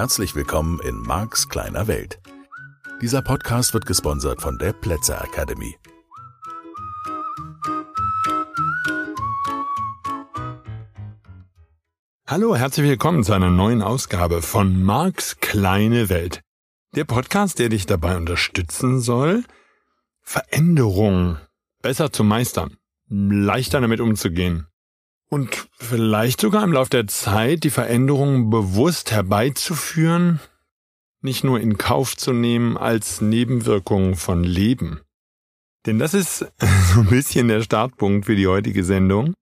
Herzlich willkommen in Marks kleiner Welt. Dieser Podcast wird gesponsert von der Plätzer Academy. Hallo, herzlich willkommen zu einer neuen Ausgabe von Marks kleine Welt. Der Podcast, der dich dabei unterstützen soll, Veränderungen besser zu meistern, leichter damit umzugehen und vielleicht sogar im Laufe der Zeit die Veränderungen bewusst herbeizuführen, nicht nur in Kauf zu nehmen als Nebenwirkung von Leben. Denn das ist so ein bisschen der Startpunkt für die heutige Sendung.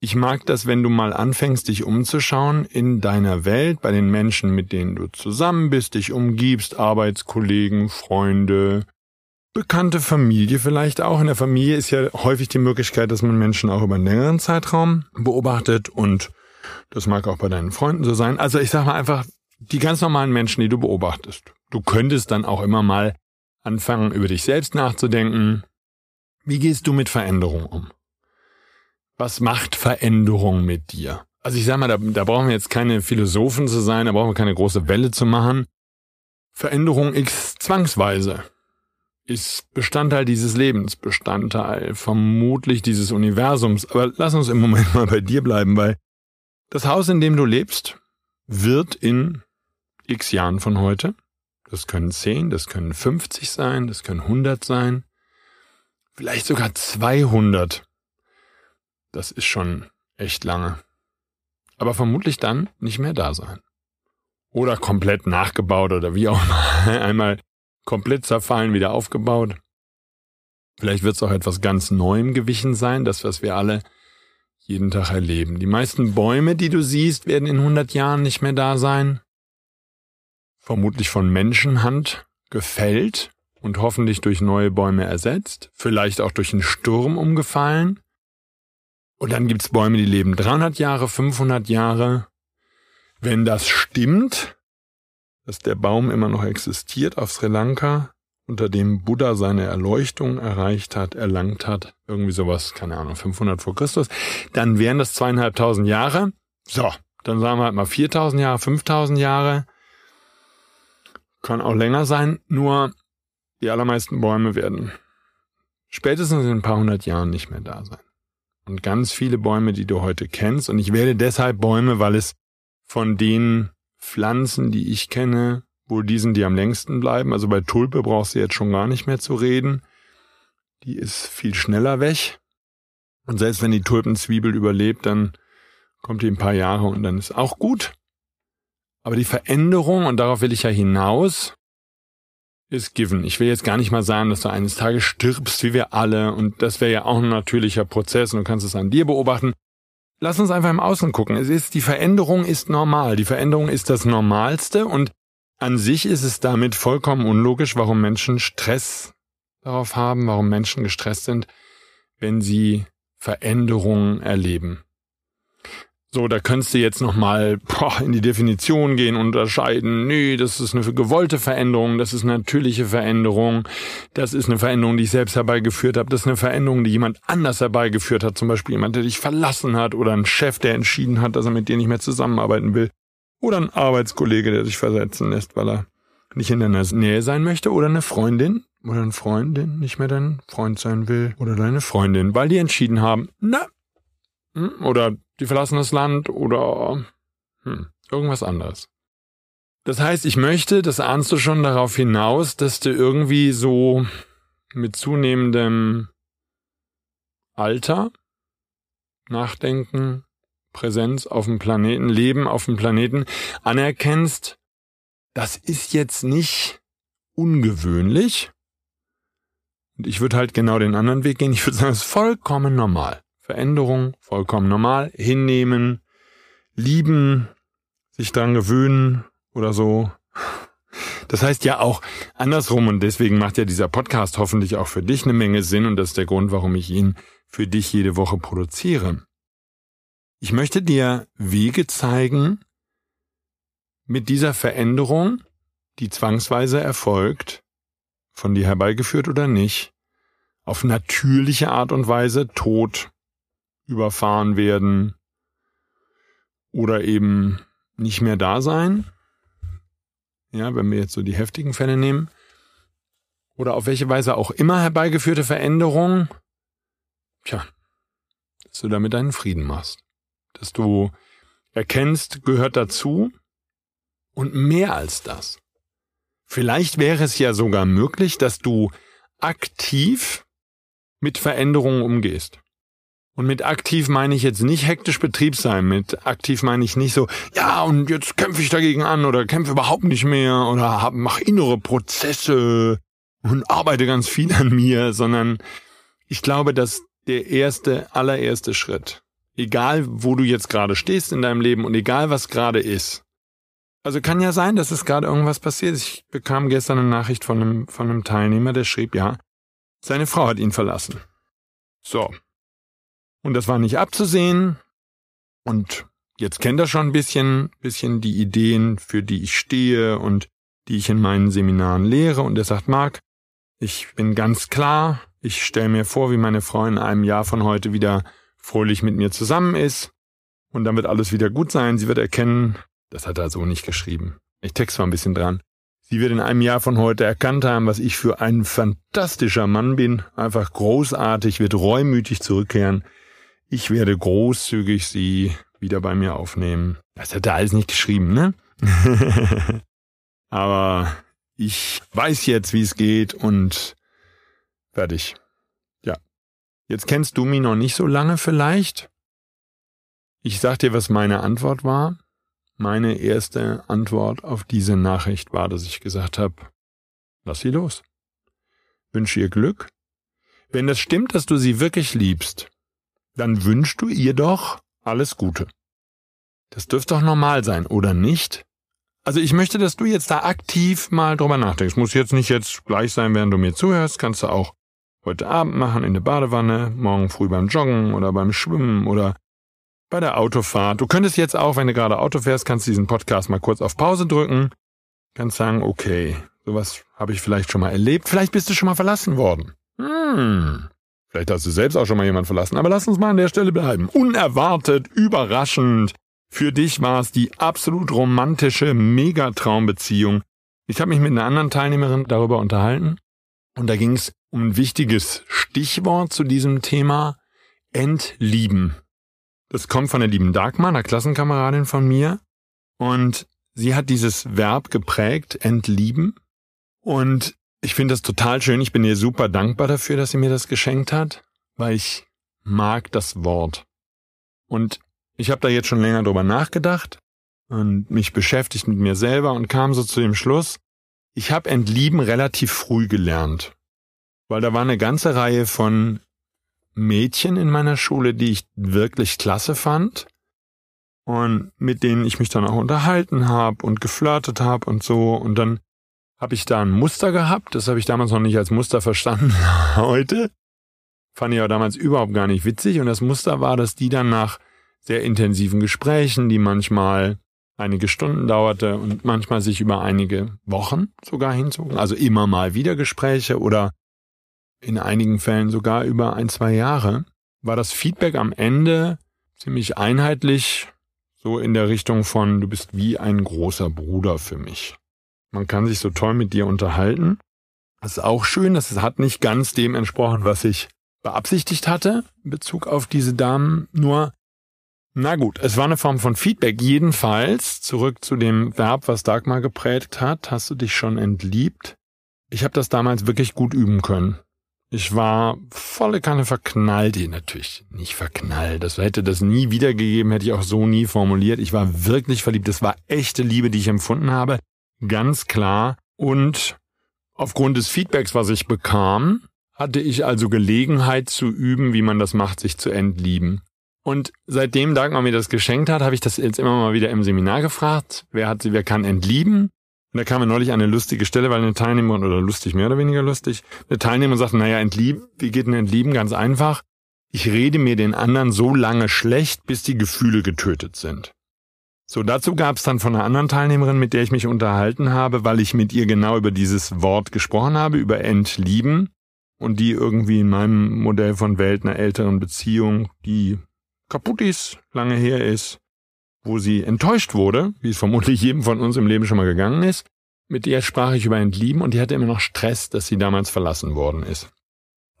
Ich mag das, wenn du mal anfängst, dich umzuschauen in deiner Welt, bei den Menschen, mit denen du zusammen bist, dich umgibst, Arbeitskollegen, Freunde, bekannte Familie vielleicht auch. In der Familie ist ja häufig die Möglichkeit, dass man Menschen auch über einen längeren Zeitraum beobachtet und das mag auch bei deinen Freunden so sein. Also ich sag mal einfach, die ganz normalen Menschen, die du beobachtest. Du könntest dann auch immer mal anfangen, über dich selbst nachzudenken. Wie gehst du mit Veränderung um? Was macht Veränderung mit dir? Also ich sag mal, da, da brauchen wir jetzt keine Philosophen zu sein, da brauchen wir keine große Welle zu machen. Veränderung x zwangsweise ist Bestandteil dieses Lebens, Bestandteil vermutlich dieses Universums. Aber lass uns im Moment mal bei dir bleiben, weil das Haus, in dem du lebst, wird in x Jahren von heute, das können 10, das können 50 sein, das können 100 sein, vielleicht sogar 200. Das ist schon echt lange. Aber vermutlich dann nicht mehr da sein. Oder komplett nachgebaut oder wie auch immer. Einmal komplett zerfallen, wieder aufgebaut. Vielleicht wird es auch etwas ganz Neuem gewichen sein, das, was wir alle jeden Tag erleben. Die meisten Bäume, die du siehst, werden in 100 Jahren nicht mehr da sein. Vermutlich von Menschenhand gefällt und hoffentlich durch neue Bäume ersetzt. Vielleicht auch durch einen Sturm umgefallen. Und dann gibt's Bäume, die leben 300 Jahre, 500 Jahre. Wenn das stimmt, dass der Baum immer noch existiert auf Sri Lanka, unter dem Buddha seine Erleuchtung erreicht hat, erlangt hat, irgendwie sowas, keine Ahnung, 500 vor Christus, dann wären das zweieinhalbtausend Jahre. So, dann sagen wir halt mal 4000 Jahre, 5000 Jahre. Kann auch länger sein, nur die allermeisten Bäume werden spätestens in ein paar hundert Jahren nicht mehr da sein. Und ganz viele Bäume, die du heute kennst, und ich wähle deshalb Bäume, weil es von denen Pflanzen, die ich kenne, wohl die sind, die am längsten bleiben. Also bei Tulpe brauchst du jetzt schon gar nicht mehr zu reden. Die ist viel schneller weg. Und selbst wenn die Tulpenzwiebel überlebt, dann kommt die ein paar Jahre und dann ist auch gut. Aber die Veränderung, und darauf will ich ja hinaus, ist given. Ich will jetzt gar nicht mal sagen, dass du eines Tages stirbst, wie wir alle, und das wäre ja auch ein natürlicher Prozess, und du kannst es an dir beobachten. Lass uns einfach im Außen gucken. Es ist, die Veränderung ist normal. Die Veränderung ist das Normalste und an sich ist es damit vollkommen unlogisch, warum Menschen Stress darauf haben, warum Menschen gestresst sind, wenn sie Veränderungen erleben. So, da könntest du jetzt nochmal in die Definition gehen, unterscheiden. Nee, das ist eine gewollte Veränderung, das ist eine natürliche Veränderung, das ist eine Veränderung, die ich selbst herbeigeführt habe, das ist eine Veränderung, die jemand anders herbeigeführt hat, zum Beispiel jemand, der dich verlassen hat oder ein Chef, der entschieden hat, dass er mit dir nicht mehr zusammenarbeiten will. Oder ein Arbeitskollege, der sich versetzen lässt, weil er nicht in deiner Nähe sein möchte. Oder eine Freundin oder ein Freundin nicht mehr dein Freund sein will. Oder deine Freundin, weil die entschieden haben, na, oder die verlassen das Land oder hm, irgendwas anderes. Das heißt, ich möchte, das ahnst du schon darauf hinaus, dass du irgendwie so mit zunehmendem Alter, Nachdenken, Präsenz auf dem Planeten, Leben auf dem Planeten anerkennst, das ist jetzt nicht ungewöhnlich. Und ich würde halt genau den anderen Weg gehen. Ich würde sagen, es ist vollkommen normal. Veränderung, vollkommen normal, hinnehmen, lieben, sich dran gewöhnen oder so. Das heißt ja auch andersrum und deswegen macht ja dieser Podcast hoffentlich auch für dich eine Menge Sinn und das ist der Grund, warum ich ihn für dich jede Woche produziere. Ich möchte dir Wege zeigen, mit dieser Veränderung, die zwangsweise erfolgt, von dir herbeigeführt oder nicht, auf natürliche Art und Weise, Tod, überfahren werden oder eben nicht mehr da sein, ja, wenn wir jetzt so die heftigen Fälle nehmen, oder auf welche Weise auch immer herbeigeführte Veränderung, tja, dass du damit deinen Frieden machst. Dass du erkennst, gehört dazu und mehr als das. Vielleicht wäre es ja sogar möglich, dass du aktiv mit Veränderungen umgehst. Und mit aktiv meine ich jetzt nicht hektisch Betrieb sein. Mit aktiv meine ich nicht so, ja, und jetzt kämpfe ich dagegen an oder kämpfe überhaupt nicht mehr oder hab, mach innere Prozesse und arbeite ganz viel an mir, sondern ich glaube, dass der erste, allererste Schritt, egal wo du jetzt gerade stehst in deinem Leben und egal was gerade ist, also kann ja sein, dass es gerade irgendwas passiert. Ich bekam gestern eine Nachricht von einem, von einem Teilnehmer, der schrieb, ja, seine Frau hat ihn verlassen. So, und das war nicht abzusehen. Und jetzt kennt er schon ein bisschen, bisschen die Ideen, für die ich stehe und die ich in meinen Seminaren lehre. Und er sagt, Marc, ich bin ganz klar, ich stelle mir vor, wie meine Frau in einem Jahr von heute wieder fröhlich mit mir zusammen ist. Und dann wird alles wieder gut sein. Sie wird erkennen, das hat er so nicht geschrieben. Ich text mal ein bisschen dran. Sie wird in einem Jahr von heute erkannt haben, was ich für ein fantastischer Mann bin. Einfach großartig, wird reumütig zurückkehren ich werde großzügig sie wieder bei mir aufnehmen. Das hat er alles nicht geschrieben, ne? Aber ich weiß jetzt, wie es geht und fertig. Ja. Jetzt kennst du mich noch nicht so lange vielleicht. Ich sag dir, was meine Antwort war. Meine erste Antwort auf diese Nachricht war, dass ich gesagt habe, lass sie los. Wünsche ihr Glück. Wenn es stimmt, dass du sie wirklich liebst, dann wünschst du ihr doch alles Gute. Das dürfte doch normal sein, oder nicht? Also ich möchte, dass du jetzt da aktiv mal drüber nachdenkst. Muss jetzt nicht jetzt gleich sein, während du mir zuhörst. Kannst du auch heute Abend machen in der Badewanne, morgen früh beim Joggen oder beim Schwimmen oder bei der Autofahrt. Du könntest jetzt auch, wenn du gerade Auto fährst, kannst du diesen Podcast mal kurz auf Pause drücken. Kannst sagen, okay, sowas habe ich vielleicht schon mal erlebt. Vielleicht bist du schon mal verlassen worden. Hm, Vielleicht hast du selbst auch schon mal jemand verlassen, aber lass uns mal an der Stelle bleiben. Unerwartet, überraschend. Für dich war es die absolut romantische Megatraumbeziehung. Ich habe mich mit einer anderen Teilnehmerin darüber unterhalten und da ging es um ein wichtiges Stichwort zu diesem Thema Entlieben. Das kommt von der lieben Dagmar, einer Klassenkameradin von mir und sie hat dieses Verb geprägt, entlieben und ich finde das total schön. Ich bin ihr super dankbar dafür, dass sie mir das geschenkt hat, weil ich mag das Wort. Und ich habe da jetzt schon länger drüber nachgedacht und mich beschäftigt mit mir selber und kam so zu dem Schluss, ich habe Entlieben relativ früh gelernt, weil da war eine ganze Reihe von Mädchen in meiner Schule, die ich wirklich klasse fand und mit denen ich mich dann auch unterhalten habe und geflirtet habe und so und dann habe ich da ein Muster gehabt. Das habe ich damals noch nicht als Muster verstanden. Heute fand ich auch damals überhaupt gar nicht witzig. Und das Muster war, dass die dann nach sehr intensiven Gesprächen, die manchmal einige Stunden dauerte und manchmal sich über einige Wochen sogar hinzogen, also immer mal wieder Gespräche oder in einigen Fällen sogar über ein, zwei Jahre, war das Feedback am Ende ziemlich einheitlich, so in der Richtung von, du bist wie ein großer Bruder für mich. Man kann sich so toll mit dir unterhalten. Das ist auch schön. Das hat nicht ganz dem entsprochen, was ich beabsichtigt hatte in Bezug auf diese Damen. Nur, na gut, es war eine Form von Feedback. Jedenfalls, zurück zu dem Verb, was Dagmar geprägt hat, hast du dich schon entliebt. Ich habe das damals wirklich gut üben können. Ich war volle Kanne verknallt, natürlich nicht verknallt. Das hätte das nie wiedergegeben, hätte ich auch so nie formuliert. Ich war wirklich verliebt. Das war echte Liebe, die ich empfunden habe ganz klar. Und aufgrund des Feedbacks, was ich bekam, hatte ich also Gelegenheit zu üben, wie man das macht, sich zu entlieben. Und seitdem Dagmar mir das geschenkt hat, habe ich das jetzt immer mal wieder im Seminar gefragt. Wer hat, wer kann entlieben? Und da kam mir neulich eine lustige Stelle, weil eine Teilnehmerin, oder lustig, mehr oder weniger lustig, eine Teilnehmerin sagte, naja, entlieben, wie geht denn entlieben? Ganz einfach. Ich rede mir den anderen so lange schlecht, bis die Gefühle getötet sind. So, dazu gab es dann von einer anderen Teilnehmerin, mit der ich mich unterhalten habe, weil ich mit ihr genau über dieses Wort gesprochen habe, über Entlieben. Und die irgendwie in meinem Modell von Welt einer älteren Beziehung, die kaputt ist, lange her ist, wo sie enttäuscht wurde, wie es vermutlich jedem von uns im Leben schon mal gegangen ist, mit der sprach ich über Entlieben und die hatte immer noch Stress, dass sie damals verlassen worden ist.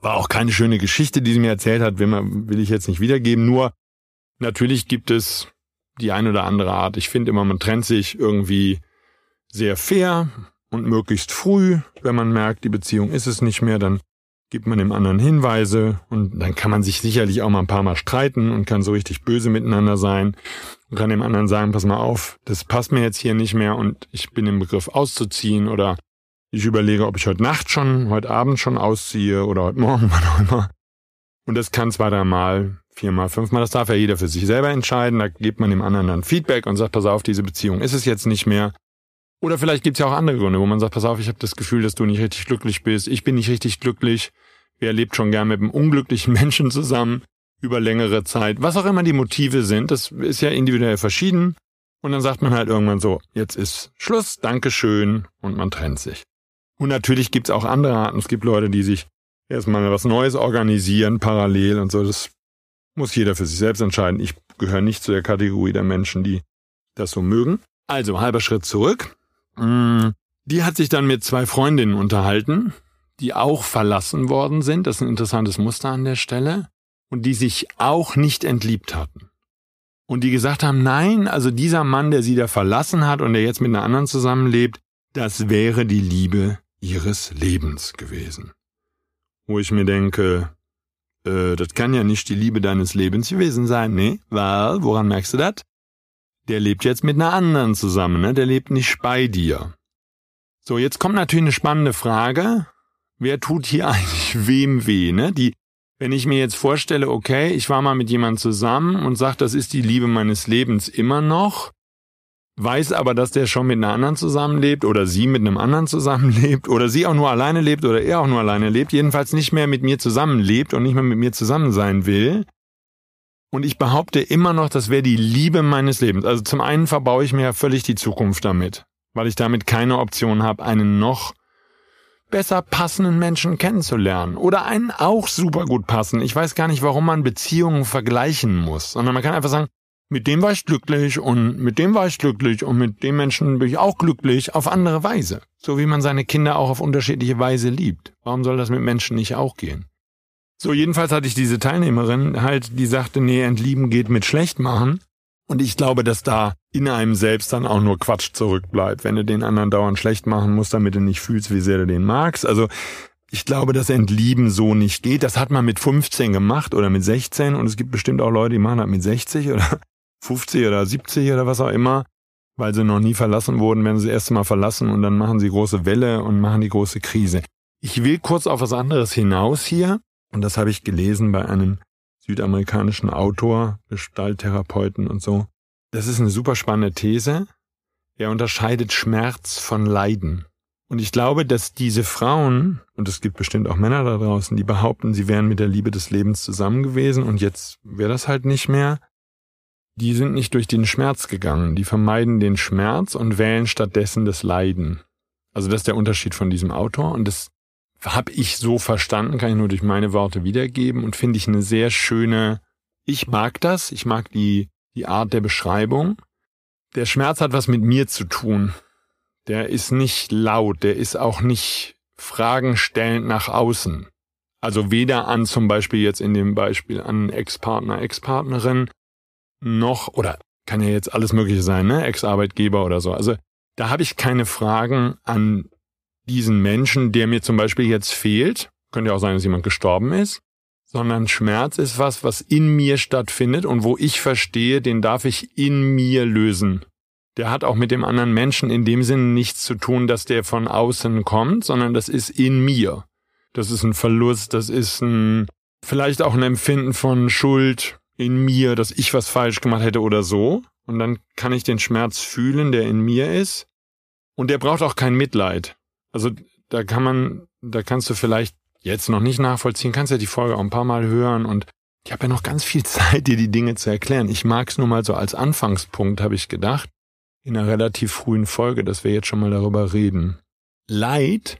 War auch keine schöne Geschichte, die sie mir erzählt hat, will ich jetzt nicht wiedergeben, nur natürlich gibt es die ein oder andere Art. Ich finde immer, man trennt sich irgendwie sehr fair und möglichst früh. Wenn man merkt, die Beziehung ist es nicht mehr, dann gibt man dem anderen Hinweise und dann kann man sich sicherlich auch mal ein paar Mal streiten und kann so richtig böse miteinander sein und kann dem anderen sagen, pass mal auf, das passt mir jetzt hier nicht mehr und ich bin im Begriff auszuziehen oder ich überlege, ob ich heute Nacht schon, heute Abend schon ausziehe oder heute Morgen, wann auch immer. Und das kann zwei, dreimal, viermal, fünfmal, das darf ja jeder für sich selber entscheiden. Da gibt man dem anderen dann Feedback und sagt, pass auf, diese Beziehung ist es jetzt nicht mehr. Oder vielleicht gibt's ja auch andere Gründe, wo man sagt, pass auf, ich habe das Gefühl, dass du nicht richtig glücklich bist, ich bin nicht richtig glücklich. Wer lebt schon gern mit einem unglücklichen Menschen zusammen über längere Zeit? Was auch immer die Motive sind, das ist ja individuell verschieden. Und dann sagt man halt irgendwann so, jetzt ist Schluss, Dankeschön und man trennt sich. Und natürlich gibt's auch andere Arten. Es gibt Leute, die sich erstmal was Neues organisieren, parallel und so. Das muss jeder für sich selbst entscheiden. Ich gehöre nicht zu der Kategorie der Menschen, die das so mögen. Also, halber Schritt zurück. Mm, die hat sich dann mit zwei Freundinnen unterhalten, die auch verlassen worden sind. Das ist ein interessantes Muster an der Stelle. Und die sich auch nicht entliebt hatten. Und die gesagt haben, nein, also dieser Mann, der sie da verlassen hat und der jetzt mit einer anderen zusammenlebt, das wäre die Liebe ihres Lebens gewesen. Wo ich mir denke, äh, das kann ja nicht die Liebe deines Lebens gewesen sein, ne? Weil, woran merkst du das? Der lebt jetzt mit einer anderen zusammen, ne? Der lebt nicht bei dir. So, jetzt kommt natürlich eine spannende Frage. Wer tut hier eigentlich wem weh, ne? Die, wenn ich mir jetzt vorstelle, okay, ich war mal mit jemandem zusammen und sag, das ist die Liebe meines Lebens immer noch, weiß aber, dass der schon mit einer anderen zusammenlebt oder sie mit einem anderen zusammenlebt oder sie auch nur alleine lebt oder er auch nur alleine lebt, jedenfalls nicht mehr mit mir zusammenlebt und nicht mehr mit mir zusammen sein will, und ich behaupte immer noch, das wäre die Liebe meines Lebens. Also zum einen verbaue ich mir ja völlig die Zukunft damit, weil ich damit keine Option habe, einen noch besser passenden Menschen kennenzulernen oder einen auch super gut passen. Ich weiß gar nicht, warum man Beziehungen vergleichen muss, sondern man kann einfach sagen, mit dem war ich glücklich und mit dem war ich glücklich und mit dem Menschen bin ich auch glücklich auf andere Weise. So wie man seine Kinder auch auf unterschiedliche Weise liebt. Warum soll das mit Menschen nicht auch gehen? So, jedenfalls hatte ich diese Teilnehmerin halt, die sagte, nee, entlieben geht mit schlecht machen. Und ich glaube, dass da in einem selbst dann auch nur Quatsch zurückbleibt, wenn du den anderen dauernd schlecht machen musst, damit du nicht fühlst, wie sehr du den magst. Also ich glaube, dass Entlieben so nicht geht. Das hat man mit 15 gemacht oder mit 16 und es gibt bestimmt auch Leute, die machen das mit 60 oder 50 oder 70 oder was auch immer, weil sie noch nie verlassen wurden, werden sie das erste Mal verlassen und dann machen sie große Welle und machen die große Krise. Ich will kurz auf was anderes hinaus hier. Und das habe ich gelesen bei einem südamerikanischen Autor, Gestalttherapeuten und so. Das ist eine super spannende These. Er unterscheidet Schmerz von Leiden. Und ich glaube, dass diese Frauen, und es gibt bestimmt auch Männer da draußen, die behaupten, sie wären mit der Liebe des Lebens zusammen gewesen und jetzt wäre das halt nicht mehr, die sind nicht durch den Schmerz gegangen. Die vermeiden den Schmerz und wählen stattdessen das Leiden. Also das ist der Unterschied von diesem Autor und das habe ich so verstanden, kann ich nur durch meine Worte wiedergeben und finde ich eine sehr schöne, ich mag das, ich mag die, die Art der Beschreibung. Der Schmerz hat was mit mir zu tun. Der ist nicht laut, der ist auch nicht fragenstellend nach außen. Also weder an zum Beispiel jetzt in dem Beispiel an Ex-Partner, Ex-Partnerin, noch, oder kann ja jetzt alles Mögliche sein, ne? Ex-Arbeitgeber oder so. Also da habe ich keine Fragen an diesen Menschen, der mir zum Beispiel jetzt fehlt, könnte ja auch sein, dass jemand gestorben ist, sondern Schmerz ist was, was in mir stattfindet und wo ich verstehe, den darf ich in mir lösen. Der hat auch mit dem anderen Menschen in dem Sinne nichts zu tun, dass der von außen kommt, sondern das ist in mir. Das ist ein Verlust, das ist ein, vielleicht auch ein Empfinden von Schuld in mir, dass ich was falsch gemacht hätte oder so. Und dann kann ich den Schmerz fühlen, der in mir ist. Und der braucht auch kein Mitleid. Also da kann man, da kannst du vielleicht jetzt noch nicht nachvollziehen, kannst ja die Folge auch ein paar Mal hören und ich habe ja noch ganz viel Zeit, dir die Dinge zu erklären. Ich mag es nur mal so als Anfangspunkt, habe ich gedacht, in einer relativ frühen Folge, dass wir jetzt schon mal darüber reden. Leid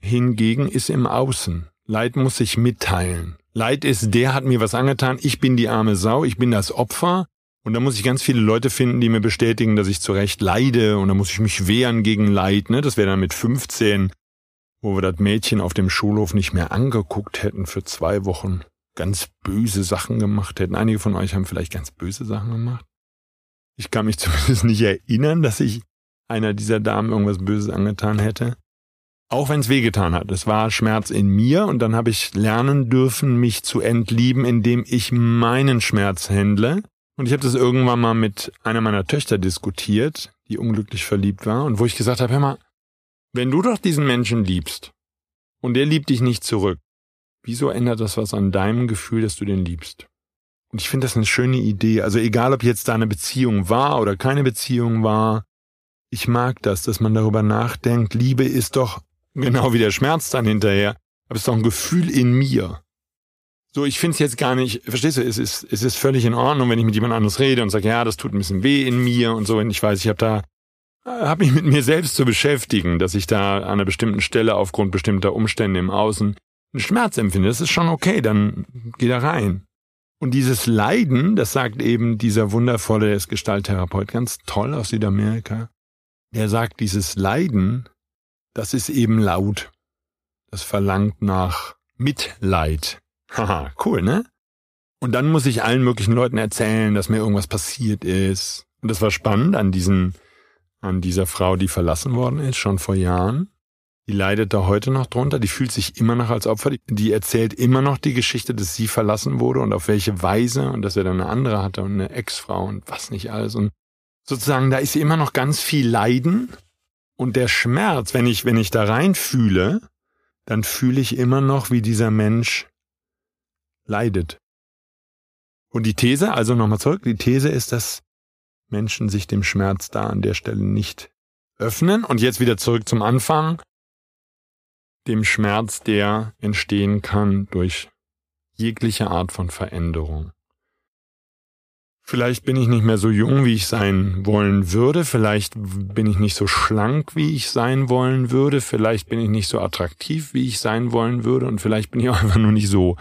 hingegen ist im Außen. Leid muss sich mitteilen. Leid ist, der hat mir was angetan, ich bin die arme Sau, ich bin das Opfer Und da muss ich ganz viele Leute finden, die mir bestätigen, dass ich zu Recht leide und da muss ich mich wehren gegen Leid. Ne? Das wäre dann mit 15, wo wir das Mädchen auf dem Schulhof nicht mehr angeguckt hätten für zwei Wochen, ganz böse Sachen gemacht hätten. Einige von euch haben vielleicht ganz böse Sachen gemacht. Ich kann mich zumindest nicht erinnern, dass ich einer dieser Damen irgendwas Böses angetan hätte. Auch wenn es wehgetan hat. Es war Schmerz in mir und dann habe ich lernen dürfen, mich zu entlieben, indem ich meinen Schmerz händle und ich habe das irgendwann mal mit einer meiner Töchter diskutiert, die unglücklich verliebt war, und wo ich gesagt habe, hör mal, wenn du doch diesen Menschen liebst und der liebt dich nicht zurück, wieso ändert das was an deinem Gefühl, dass du den liebst? Und ich finde das eine schöne Idee. Also egal, ob jetzt da eine Beziehung war oder keine Beziehung war, ich mag das, dass man darüber nachdenkt, Liebe ist doch genau wie der Schmerz dann hinterher, aber es ist doch ein Gefühl in mir. So, ich finde es jetzt gar nicht, verstehst du, es ist, es ist völlig in Ordnung, wenn ich mit jemand anderes rede und sage, ja, das tut ein bisschen weh in mir und so. Und ich weiß, ich habe da, habe mich mit mir selbst zu beschäftigen, dass ich da an einer bestimmten Stelle aufgrund bestimmter Umstände im Außen einen Schmerz empfinde. Das ist schon okay, dann geh da rein. Und dieses Leiden, das sagt eben dieser wundervolle, Gestalttherapeut, ganz toll aus Südamerika. Der sagt, dieses Leiden, das ist eben laut. Das verlangt nach Mitleid. Haha, cool, ne? Und dann muss ich allen möglichen Leuten erzählen, dass mir irgendwas passiert ist. Und das war spannend an diesen, an dieser Frau, die verlassen worden ist, schon vor Jahren. Die leidet da heute noch drunter. Die fühlt sich immer noch als Opfer. Die erzählt immer noch die Geschichte, dass sie verlassen wurde und auf welche Weise und dass er dann eine andere hatte und eine Ex-Frau und was nicht alles. Und sozusagen, da ist immer noch ganz viel Leiden. Und der Schmerz, wenn ich, wenn ich da rein fühle, dann fühle ich immer noch, wie dieser Mensch leidet. Und die These, also nochmal zurück, die These ist, dass Menschen sich dem Schmerz da an der Stelle nicht öffnen. Und jetzt wieder zurück zum Anfang, dem Schmerz, der entstehen kann durch jegliche Art von Veränderung. Vielleicht bin ich nicht mehr so jung, wie ich sein wollen würde. Vielleicht bin ich nicht so schlank, wie ich sein wollen würde. Vielleicht bin ich nicht so attraktiv, wie ich sein wollen würde. Und vielleicht bin ich auch einfach nur nicht so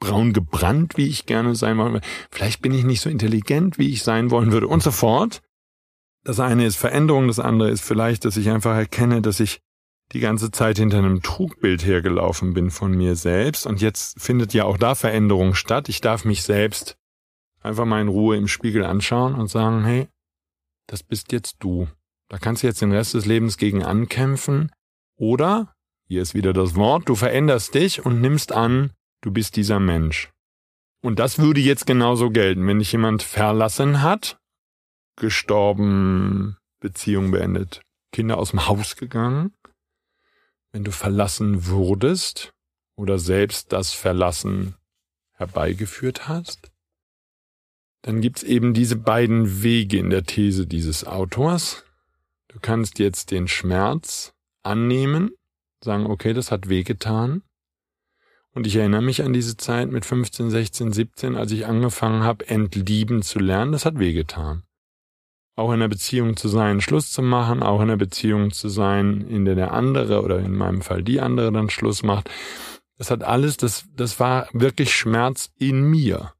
braun gebrannt, wie ich gerne sein wollen würde. Vielleicht bin ich nicht so intelligent, wie ich sein wollen würde und so fort. Das eine ist Veränderung, das andere ist vielleicht, dass ich einfach erkenne, dass ich die ganze Zeit hinter einem Trugbild hergelaufen bin von mir selbst und jetzt findet ja auch da Veränderung statt. Ich darf mich selbst einfach mal in Ruhe im Spiegel anschauen und sagen, hey, das bist jetzt du. Da kannst du jetzt den Rest des Lebens gegen ankämpfen oder, hier ist wieder das Wort, du veränderst dich und nimmst an, du bist dieser Mensch. Und das würde jetzt genauso gelten, wenn dich jemand verlassen hat, gestorben, Beziehung beendet, Kinder aus dem Haus gegangen, wenn du verlassen wurdest oder selbst das Verlassen herbeigeführt hast, dann gibt's eben diese beiden Wege in der These dieses Autors. Du kannst jetzt den Schmerz annehmen, sagen, okay, das hat wehgetan, und ich erinnere mich an diese Zeit mit 15, 16, 17, als ich angefangen habe, entlieben zu lernen. Das hat wehgetan. Auch in einer Beziehung zu sein, Schluss zu machen, auch in einer Beziehung zu sein, in der der andere oder in meinem Fall die andere dann Schluss macht. Das hat alles, das, das war wirklich Schmerz in mir.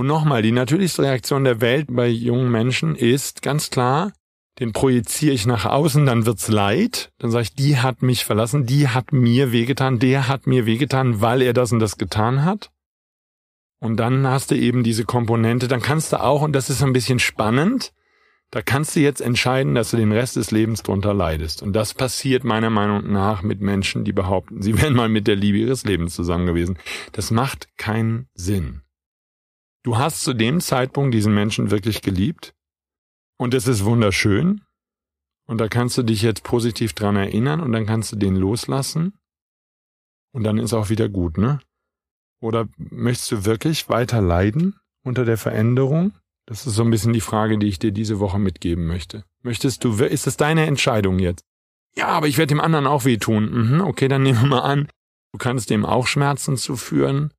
Und nochmal, die natürlichste Reaktion der Welt bei jungen Menschen ist ganz klar, den projiziere ich nach außen, dann wird's leid. Dann sage ich, die hat mich verlassen, die hat mir wehgetan, der hat mir wehgetan, weil er das und das getan hat. Und dann hast du eben diese Komponente, dann kannst du auch, und das ist ein bisschen spannend, da kannst du jetzt entscheiden, dass du den Rest des Lebens drunter leidest. Und das passiert meiner Meinung nach mit Menschen, die behaupten, sie wären mal mit der Liebe ihres Lebens zusammen gewesen. Das macht keinen Sinn. Du hast zu dem Zeitpunkt diesen Menschen wirklich geliebt und es ist wunderschön. Und da kannst du dich jetzt positiv dran erinnern und dann kannst du den loslassen. Und dann ist auch wieder gut, ne? Oder möchtest du wirklich weiter leiden unter der Veränderung? Das ist so ein bisschen die Frage, die ich dir diese Woche mitgeben möchte. Möchtest du, ist das deine Entscheidung jetzt? Ja, aber ich werde dem anderen auch wehtun. Mhm, okay, dann nehmen wir mal an, du kannst dem auch Schmerzen zuführen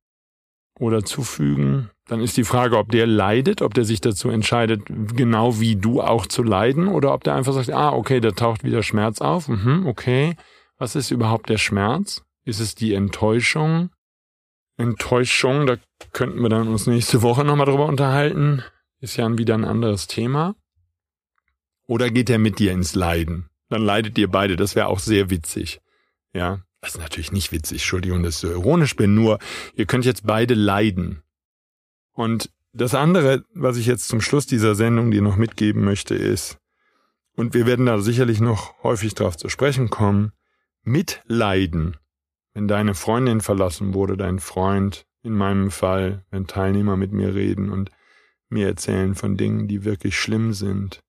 oder zufügen dann ist die Frage, ob der leidet, ob der sich dazu entscheidet, genau wie du auch zu leiden, oder ob der einfach sagt, ah, okay, da taucht wieder Schmerz auf. Mhm, okay. Was ist überhaupt der Schmerz? Ist es die Enttäuschung? Enttäuschung, da könnten wir dann uns nächste Woche nochmal drüber unterhalten. ist ja wieder ein anderes Thema. Oder geht er mit dir ins Leiden? Dann leidet ihr beide, das wäre auch sehr witzig. Ja, das ist natürlich nicht witzig, Entschuldigung, dass ich so ironisch bin, nur ihr könnt jetzt beide leiden. Und das andere, was ich jetzt zum Schluss dieser Sendung dir noch mitgeben möchte, ist, und wir werden da sicherlich noch häufig drauf zu sprechen kommen, mitleiden. Wenn deine Freundin verlassen wurde, dein Freund, in meinem Fall, wenn Teilnehmer mit mir reden und mir erzählen von Dingen, die wirklich schlimm sind.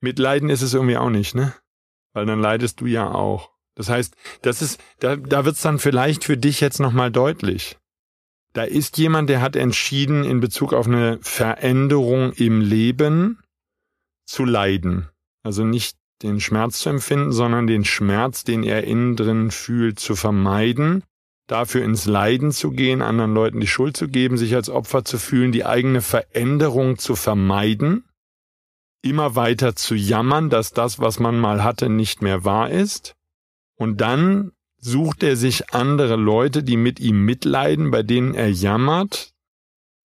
Mitleiden ist es irgendwie auch nicht, ne? Weil dann leidest du ja auch. Das heißt, das ist, da, da wird's dann vielleicht für dich jetzt nochmal deutlich. Da ist jemand, der hat entschieden, in Bezug auf eine Veränderung im Leben zu leiden. Also nicht den Schmerz zu empfinden, sondern den Schmerz, den er innen drin fühlt, zu vermeiden, dafür ins Leiden zu gehen, anderen Leuten die Schuld zu geben, sich als Opfer zu fühlen, die eigene Veränderung zu vermeiden, immer weiter zu jammern, dass das, was man mal hatte, nicht mehr wahr ist, und dann sucht er sich andere Leute, die mit ihm mitleiden, bei denen er jammert,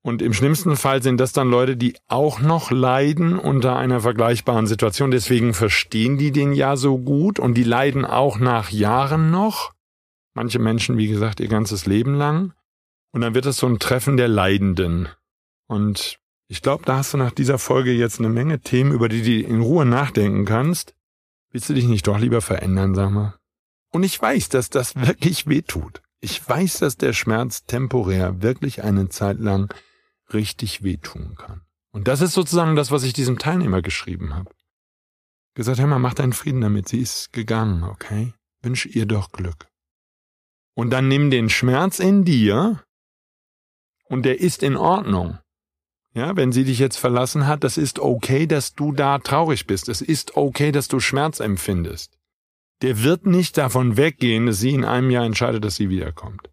und im schlimmsten Fall sind das dann Leute, die auch noch leiden unter einer vergleichbaren Situation. Deswegen verstehen die den ja so gut und die leiden auch nach Jahren noch. Manche Menschen, wie gesagt, ihr ganzes Leben lang. Und dann wird es so ein Treffen der Leidenden. Und ich glaube, da hast du nach dieser Folge jetzt eine Menge Themen, über die du in Ruhe nachdenken kannst. Willst du dich nicht doch lieber verändern, sag mal? Und ich weiß, dass das wirklich weh tut. Ich weiß, dass der Schmerz temporär wirklich eine Zeit lang richtig wehtun kann. Und das ist sozusagen das, was ich diesem Teilnehmer geschrieben habe. Gesagt, hör mal, mach deinen Frieden damit. Sie ist gegangen, okay? Wünsch ihr doch Glück. Und dann nimm den Schmerz in dir und der ist in Ordnung. Ja, wenn sie dich jetzt verlassen hat, das ist okay, dass du da traurig bist. Es ist okay, dass du Schmerz empfindest. Der wird nicht davon weggehen, dass sie in einem Jahr entscheidet, dass sie wiederkommt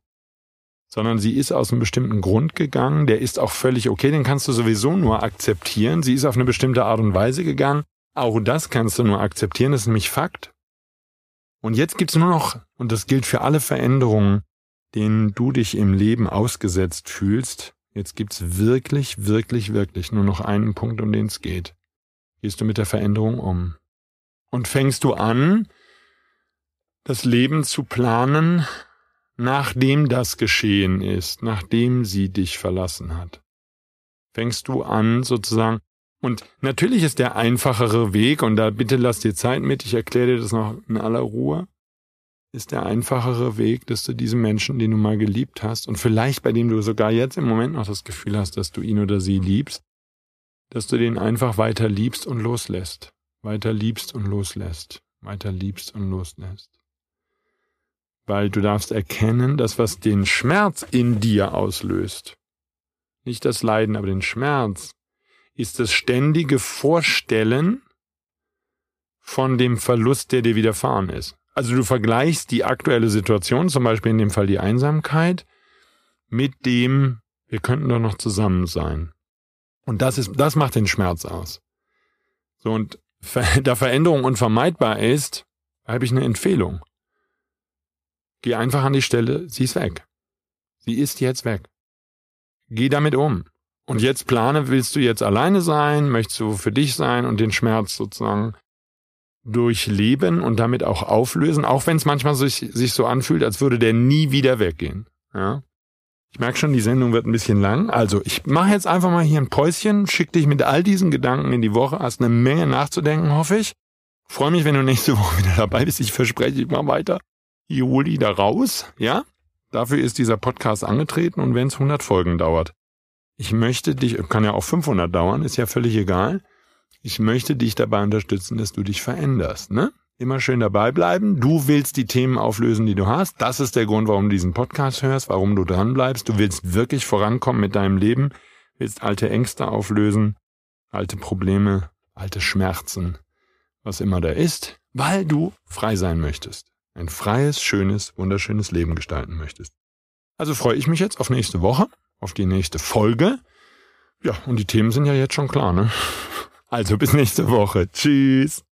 sondern sie ist aus einem bestimmten Grund gegangen, der ist auch völlig okay, den kannst du sowieso nur akzeptieren. Sie ist auf eine bestimmte Art und Weise gegangen, auch das kannst du nur akzeptieren, das ist nämlich Fakt. Und jetzt gibt's nur noch, und das gilt für alle Veränderungen, denen du dich im Leben ausgesetzt fühlst, jetzt gibt's wirklich, wirklich, wirklich nur noch einen Punkt, um den es geht. Gehst du mit der Veränderung um? Und fängst du an, das Leben zu planen nachdem das geschehen ist, nachdem sie dich verlassen hat. Fängst du an, sozusagen, und natürlich ist der einfachere Weg, und da bitte lass dir Zeit mit, ich erkläre dir das noch in aller Ruhe, ist der einfachere Weg, dass du diesen Menschen, den du mal geliebt hast, und vielleicht bei dem du sogar jetzt im Moment noch das Gefühl hast, dass du ihn oder sie liebst, dass du den einfach weiter liebst und loslässt. Weiter liebst und loslässt. Weiter liebst und loslässt weil du darfst erkennen, dass was den Schmerz in dir auslöst, nicht das Leiden, aber den Schmerz, ist das ständige Vorstellen von dem Verlust, der dir widerfahren ist. Also du vergleichst die aktuelle Situation, zum Beispiel in dem Fall die Einsamkeit, mit dem, wir könnten doch noch zusammen sein. Und das ist, das macht den Schmerz aus. So, und da Veränderung unvermeidbar ist, habe ich eine Empfehlung. Geh einfach an die Stelle, sie ist weg. Sie ist jetzt weg. Geh damit um. Und jetzt plane, willst du jetzt alleine sein, möchtest du für dich sein und den Schmerz sozusagen durchleben und damit auch auflösen, auch wenn es manchmal sich, sich so anfühlt, als würde der nie wieder weggehen. Ja? Ich merke schon, die Sendung wird ein bisschen lang. Also ich mache jetzt einfach mal hier ein Päuschen, schick dich mit all diesen Gedanken in die Woche, hast eine Menge nachzudenken, hoffe ich. Freue mich, wenn du nächste Woche wieder dabei bist. Ich verspreche, ich mache weiter. Juli da raus, ja? Dafür ist dieser Podcast angetreten und wenn es 100 Folgen dauert. Ich möchte dich, kann ja auch 500 dauern, ist ja völlig egal. Ich möchte dich dabei unterstützen, dass du dich veränderst, ne? Immer schön dabei bleiben. Du willst die Themen auflösen, die du hast. Das ist der Grund, warum du diesen Podcast hörst, warum du dran bleibst. Du willst wirklich vorankommen mit deinem Leben, willst alte Ängste auflösen, alte Probleme, alte Schmerzen, was immer da ist, weil du frei sein möchtest ein freies, schönes, wunderschönes Leben gestalten möchtest. Also freue ich mich jetzt auf nächste Woche, auf die nächste Folge. Ja, und die Themen sind ja jetzt schon klar, ne? Also bis nächste Woche. Tschüss.